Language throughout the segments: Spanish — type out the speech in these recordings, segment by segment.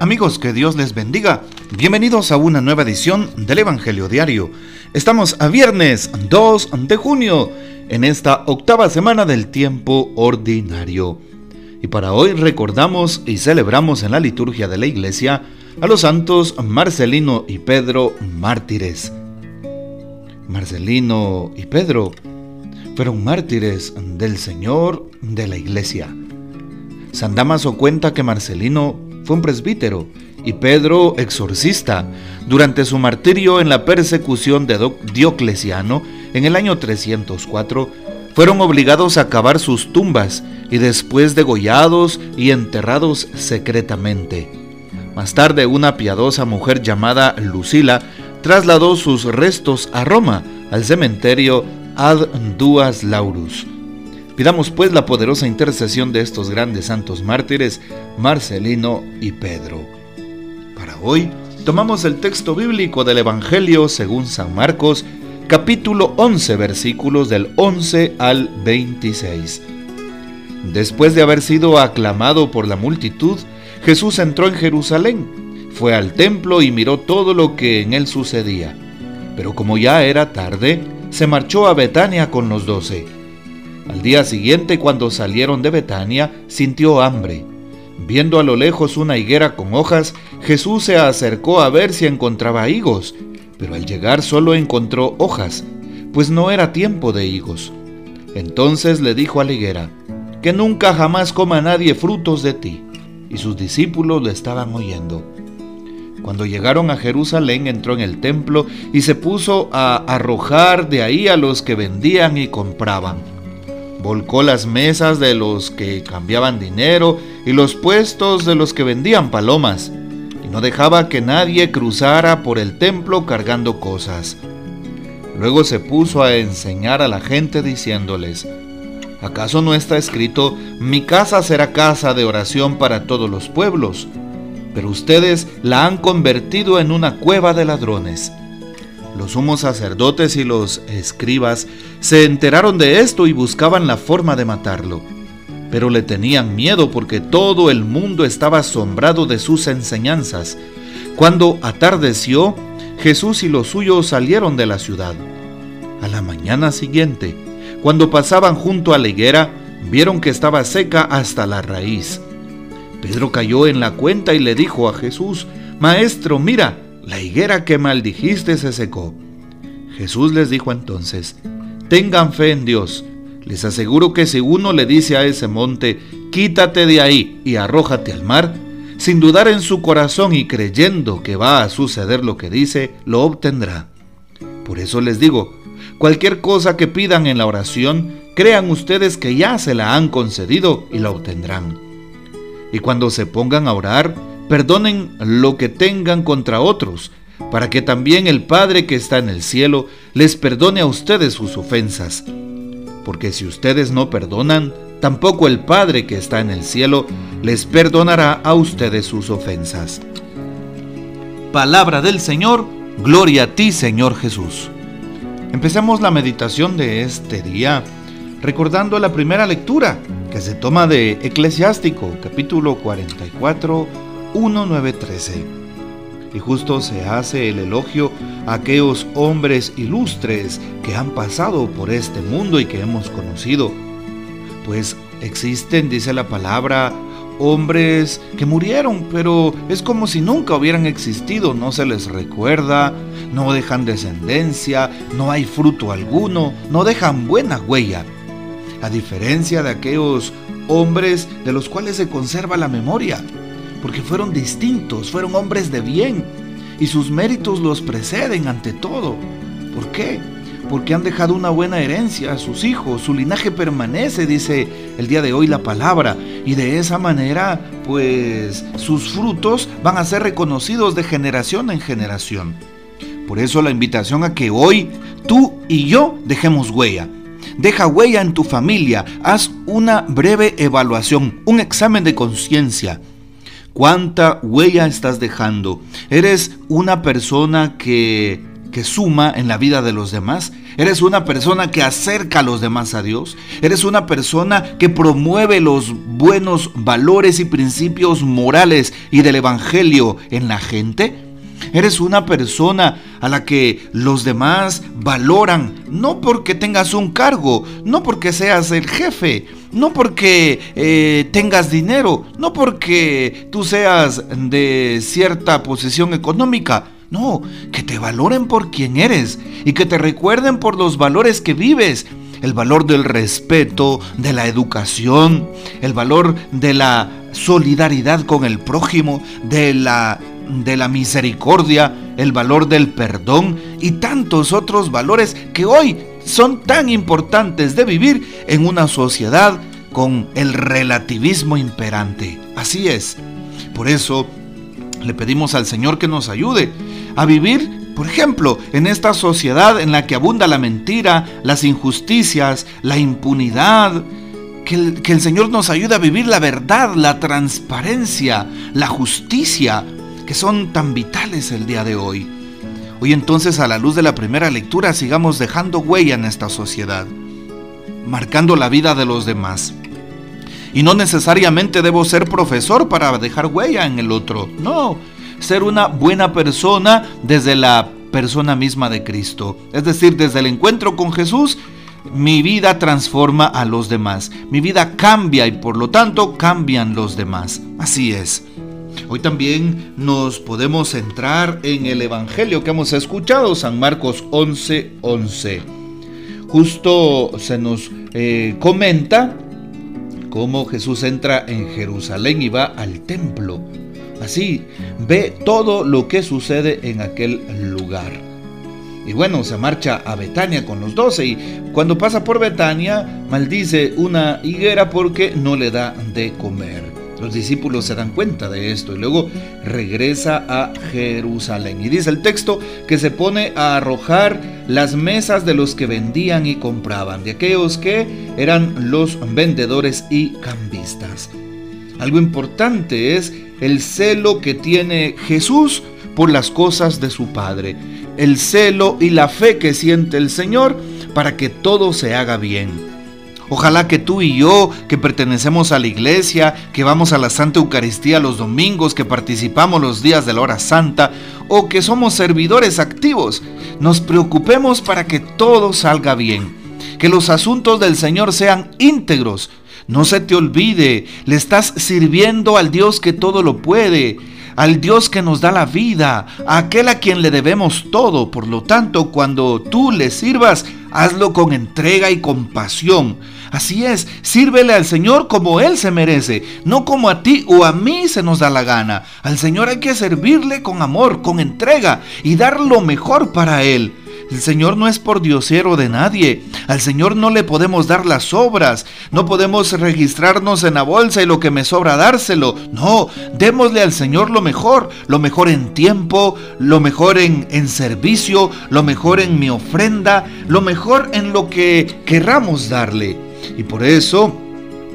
Amigos, que Dios les bendiga. Bienvenidos a una nueva edición del Evangelio Diario. Estamos a viernes 2 de junio, en esta octava semana del tiempo ordinario. Y para hoy recordamos y celebramos en la liturgia de la iglesia a los santos Marcelino y Pedro mártires. Marcelino y Pedro fueron mártires del Señor de la iglesia. San Damaso cuenta que Marcelino fue un presbítero y Pedro exorcista durante su martirio en la persecución de Diocleciano en el año 304 fueron obligados a cavar sus tumbas y después degollados y enterrados secretamente. Más tarde una piadosa mujer llamada Lucila trasladó sus restos a Roma, al cementerio Ad Duas Laurus. Pidamos pues la poderosa intercesión de estos grandes santos mártires, Marcelino y Pedro. Para hoy tomamos el texto bíblico del Evangelio según San Marcos, capítulo 11, versículos del 11 al 26. Después de haber sido aclamado por la multitud, Jesús entró en Jerusalén, fue al templo y miró todo lo que en él sucedía. Pero como ya era tarde, se marchó a Betania con los doce. Al día siguiente, cuando salieron de Betania, sintió hambre. Viendo a lo lejos una higuera con hojas, Jesús se acercó a ver si encontraba higos, pero al llegar solo encontró hojas, pues no era tiempo de higos. Entonces le dijo a la higuera, que nunca jamás coma nadie frutos de ti. Y sus discípulos le estaban oyendo. Cuando llegaron a Jerusalén entró en el templo y se puso a arrojar de ahí a los que vendían y compraban Volcó las mesas de los que cambiaban dinero y los puestos de los que vendían palomas, y no dejaba que nadie cruzara por el templo cargando cosas. Luego se puso a enseñar a la gente diciéndoles, ¿acaso no está escrito, mi casa será casa de oración para todos los pueblos? Pero ustedes la han convertido en una cueva de ladrones. Los sumos sacerdotes y los escribas se enteraron de esto y buscaban la forma de matarlo. Pero le tenían miedo porque todo el mundo estaba asombrado de sus enseñanzas. Cuando atardeció, Jesús y los suyos salieron de la ciudad. A la mañana siguiente, cuando pasaban junto a la higuera, vieron que estaba seca hasta la raíz. Pedro cayó en la cuenta y le dijo a Jesús, Maestro, mira, la higuera que maldijiste se secó. Jesús les dijo entonces, tengan fe en Dios. Les aseguro que si uno le dice a ese monte, quítate de ahí y arrójate al mar, sin dudar en su corazón y creyendo que va a suceder lo que dice, lo obtendrá. Por eso les digo, cualquier cosa que pidan en la oración, crean ustedes que ya se la han concedido y la obtendrán. Y cuando se pongan a orar, Perdonen lo que tengan contra otros, para que también el Padre que está en el cielo les perdone a ustedes sus ofensas. Porque si ustedes no perdonan, tampoco el Padre que está en el cielo les perdonará a ustedes sus ofensas. Palabra del Señor, gloria a ti Señor Jesús. Empecemos la meditación de este día recordando la primera lectura que se toma de Eclesiástico, capítulo 44 1.9.13. Y justo se hace el elogio a aquellos hombres ilustres que han pasado por este mundo y que hemos conocido. Pues existen, dice la palabra, hombres que murieron, pero es como si nunca hubieran existido, no se les recuerda, no dejan descendencia, no hay fruto alguno, no dejan buena huella. A diferencia de aquellos hombres de los cuales se conserva la memoria, porque fueron distintos, fueron hombres de bien y sus méritos los preceden ante todo. ¿Por qué? Porque han dejado una buena herencia a sus hijos, su linaje permanece, dice el día de hoy la palabra, y de esa manera, pues sus frutos van a ser reconocidos de generación en generación. Por eso la invitación a que hoy tú y yo dejemos huella. Deja huella en tu familia, haz una breve evaluación, un examen de conciencia ¿Cuánta huella estás dejando? ¿Eres una persona que que suma en la vida de los demás. Eres una persona que acerca a los demás a Dios. Eres una persona que promueve los buenos valores y principios morales y del Evangelio en la gente. Eres una persona a la que los demás valoran, no porque tengas un cargo, no porque seas el jefe, no porque eh, tengas dinero, no porque tú seas de cierta posición económica, no, que te valoren por quien eres y que te recuerden por los valores que vives. El valor del respeto, de la educación, el valor de la solidaridad con el prójimo, de la, de la misericordia, el valor del perdón y tantos otros valores que hoy son tan importantes de vivir en una sociedad con el relativismo imperante. Así es. Por eso le pedimos al Señor que nos ayude a vivir, por ejemplo, en esta sociedad en la que abunda la mentira, las injusticias, la impunidad. Que el, Señor nos ayude a vivir la verdad, la transparencia, la justicia, que son tan vitales el día de hoy. Hoy entonces a la luz de la primera lectura sigamos dejando huella en esta sociedad, marcando la vida de los demás. Y no necesariamente debo ser profesor para dejar huella en el otro, no, ser una buena persona desde la persona misma de Cristo. Es decir, desde el encuentro con Jesús, mi vida transforma a los demás. Mi vida cambia y por lo tanto cambian los demás. Así es. Hoy también nos podemos centrar en el Evangelio que hemos escuchado, San Marcos 11:11. 11. Justo se nos eh, comenta cómo Jesús entra en Jerusalén y va al templo. Así ve todo lo que sucede en aquel lugar. Y bueno, se marcha a Betania con los doce y cuando pasa por Betania maldice una higuera porque no le da de comer. Los discípulos se dan cuenta de esto y luego regresa a Jerusalén. Y dice el texto que se pone a arrojar las mesas de los que vendían y compraban, de aquellos que eran los vendedores y cambistas. Algo importante es el celo que tiene Jesús por las cosas de su Padre, el celo y la fe que siente el Señor para que todo se haga bien. Ojalá que tú y yo, que pertenecemos a la iglesia, que vamos a la Santa Eucaristía los domingos, que participamos los días de la hora santa, o que somos servidores activos, nos preocupemos para que todo salga bien, que los asuntos del Señor sean íntegros, no se te olvide, le estás sirviendo al Dios que todo lo puede, al Dios que nos da la vida, a aquel a quien le debemos todo. Por lo tanto, cuando tú le sirvas, hazlo con entrega y compasión. Así es, sírvele al Señor como Él se merece, no como a ti o a mí se nos da la gana. Al Señor hay que servirle con amor, con entrega y dar lo mejor para Él. El Señor no es por diosero de nadie. Al Señor no le podemos dar las obras. No podemos registrarnos en la bolsa y lo que me sobra dárselo. No, démosle al Señor lo mejor. Lo mejor en tiempo, lo mejor en, en servicio, lo mejor en mi ofrenda, lo mejor en lo que querramos darle. Y por eso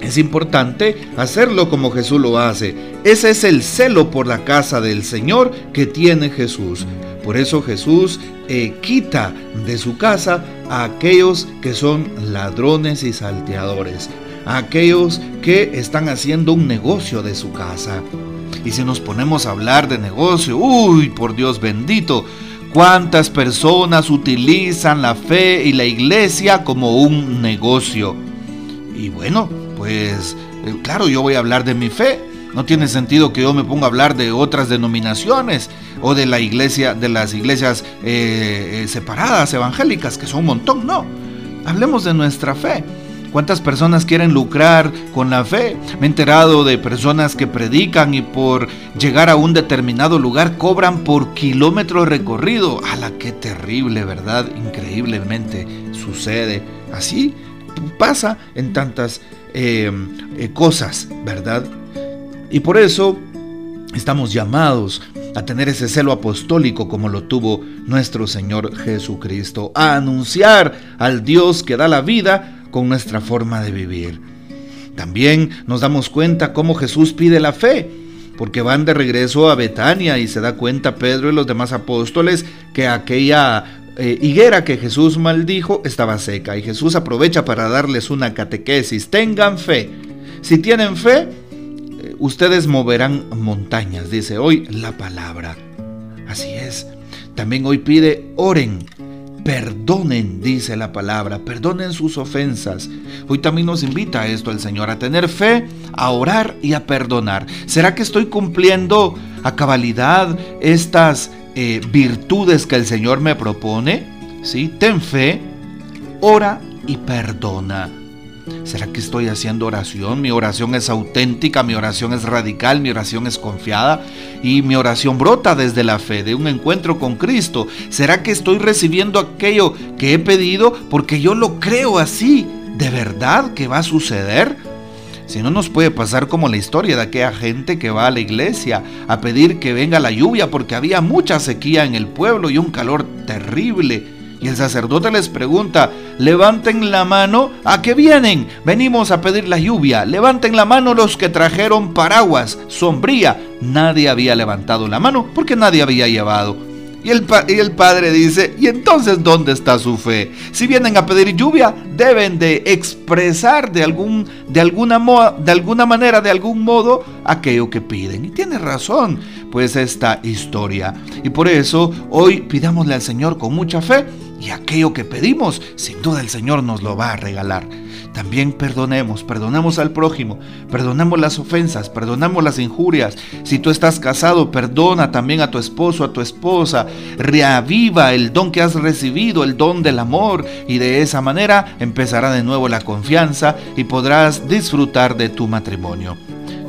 es importante hacerlo como Jesús lo hace. Ese es el celo por la casa del Señor que tiene Jesús. Por eso Jesús eh, quita de su casa a aquellos que son ladrones y salteadores, a aquellos que están haciendo un negocio de su casa. Y si nos ponemos a hablar de negocio, uy, por Dios bendito, cuántas personas utilizan la fe y la iglesia como un negocio. Y bueno, pues eh, claro, yo voy a hablar de mi fe, no tiene sentido que yo me ponga a hablar de otras denominaciones o de la iglesia, de las iglesias eh, eh, separadas, evangélicas, que son un montón. No, hablemos de nuestra fe. ¿Cuántas personas quieren lucrar con la fe? Me he enterado de personas que predican y por llegar a un determinado lugar cobran por kilómetro recorrido. ¡Hala, qué terrible, verdad! Increíblemente sucede. Así pasa en tantas eh, cosas, ¿verdad? Y por eso estamos llamados a tener ese celo apostólico como lo tuvo nuestro Señor Jesucristo, a anunciar al Dios que da la vida con nuestra forma de vivir. También nos damos cuenta cómo Jesús pide la fe. porque van de regreso a Betania y se da cuenta Pedro y los demás apóstoles que aquella eh, higuera que Jesús maldijo estaba seca y Jesús aprovecha para darles una catequesis. Tengan fe. Si tienen fe, ustedes moverán montañas, dice hoy la palabra. Así es. También hoy pide, oren perdonen, dice la palabra, perdonen sus ofensas. Hoy también nos invita a esto el Señor, a tener fe, a orar y a perdonar. ¿Será que estoy cumpliendo a cabalidad estas eh, virtudes que el Señor me propone? ¿Sí? Ten fe, ora y perdona. ¿Será que estoy haciendo oración? Mi oración es auténtica, mi oración es radical, mi oración es confiada y mi oración brota desde la fe, de un encuentro con Cristo. ¿Será que estoy recibiendo aquello que he pedido porque yo lo creo así? ¿De verdad que va a suceder? Si no nos puede pasar como la historia de aquella gente que va a la iglesia a pedir que venga la lluvia porque había mucha sequía en el pueblo y un calor terrible. Y el sacerdote les pregunta, levanten la mano, ¿a qué vienen? Venimos a pedir la lluvia. Levanten la mano los que trajeron paraguas, sombría. Nadie había levantado la mano porque nadie había llevado. Y el, y el, padre dice, ¿y entonces dónde está su fe? Si vienen a pedir lluvia, deben de expresar de, algún, de, alguna, de alguna manera, de algún modo, aquello que piden. Y tiene razón, pues esta historia. Y por eso hoy pidámosle al Señor con mucha fe y aquello que pedimos, sin duda el Señor nos lo va a regalar. También perdonemos, perdonemos al prójimo, perdonemos las ofensas, perdonemos las injurias. Si tú estás casado, perdona también a tu esposo, a tu esposa. Reaviva el don que has recibido, el don del amor. Y de esa manera empezará de nuevo la confianza y podrás disfrutar de tu matrimonio.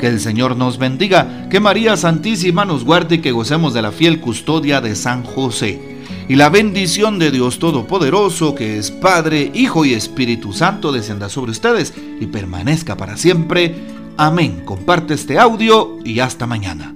Que el Señor nos bendiga, que María Santísima nos guarde y que gocemos de la fiel custodia de San José y la bendición de Dios Todopoderoso, que es Padre, Hijo y Espíritu Santo, descienda sobre ustedes y permanezca para siempre. Amén. Comparte este audio y hasta mañana.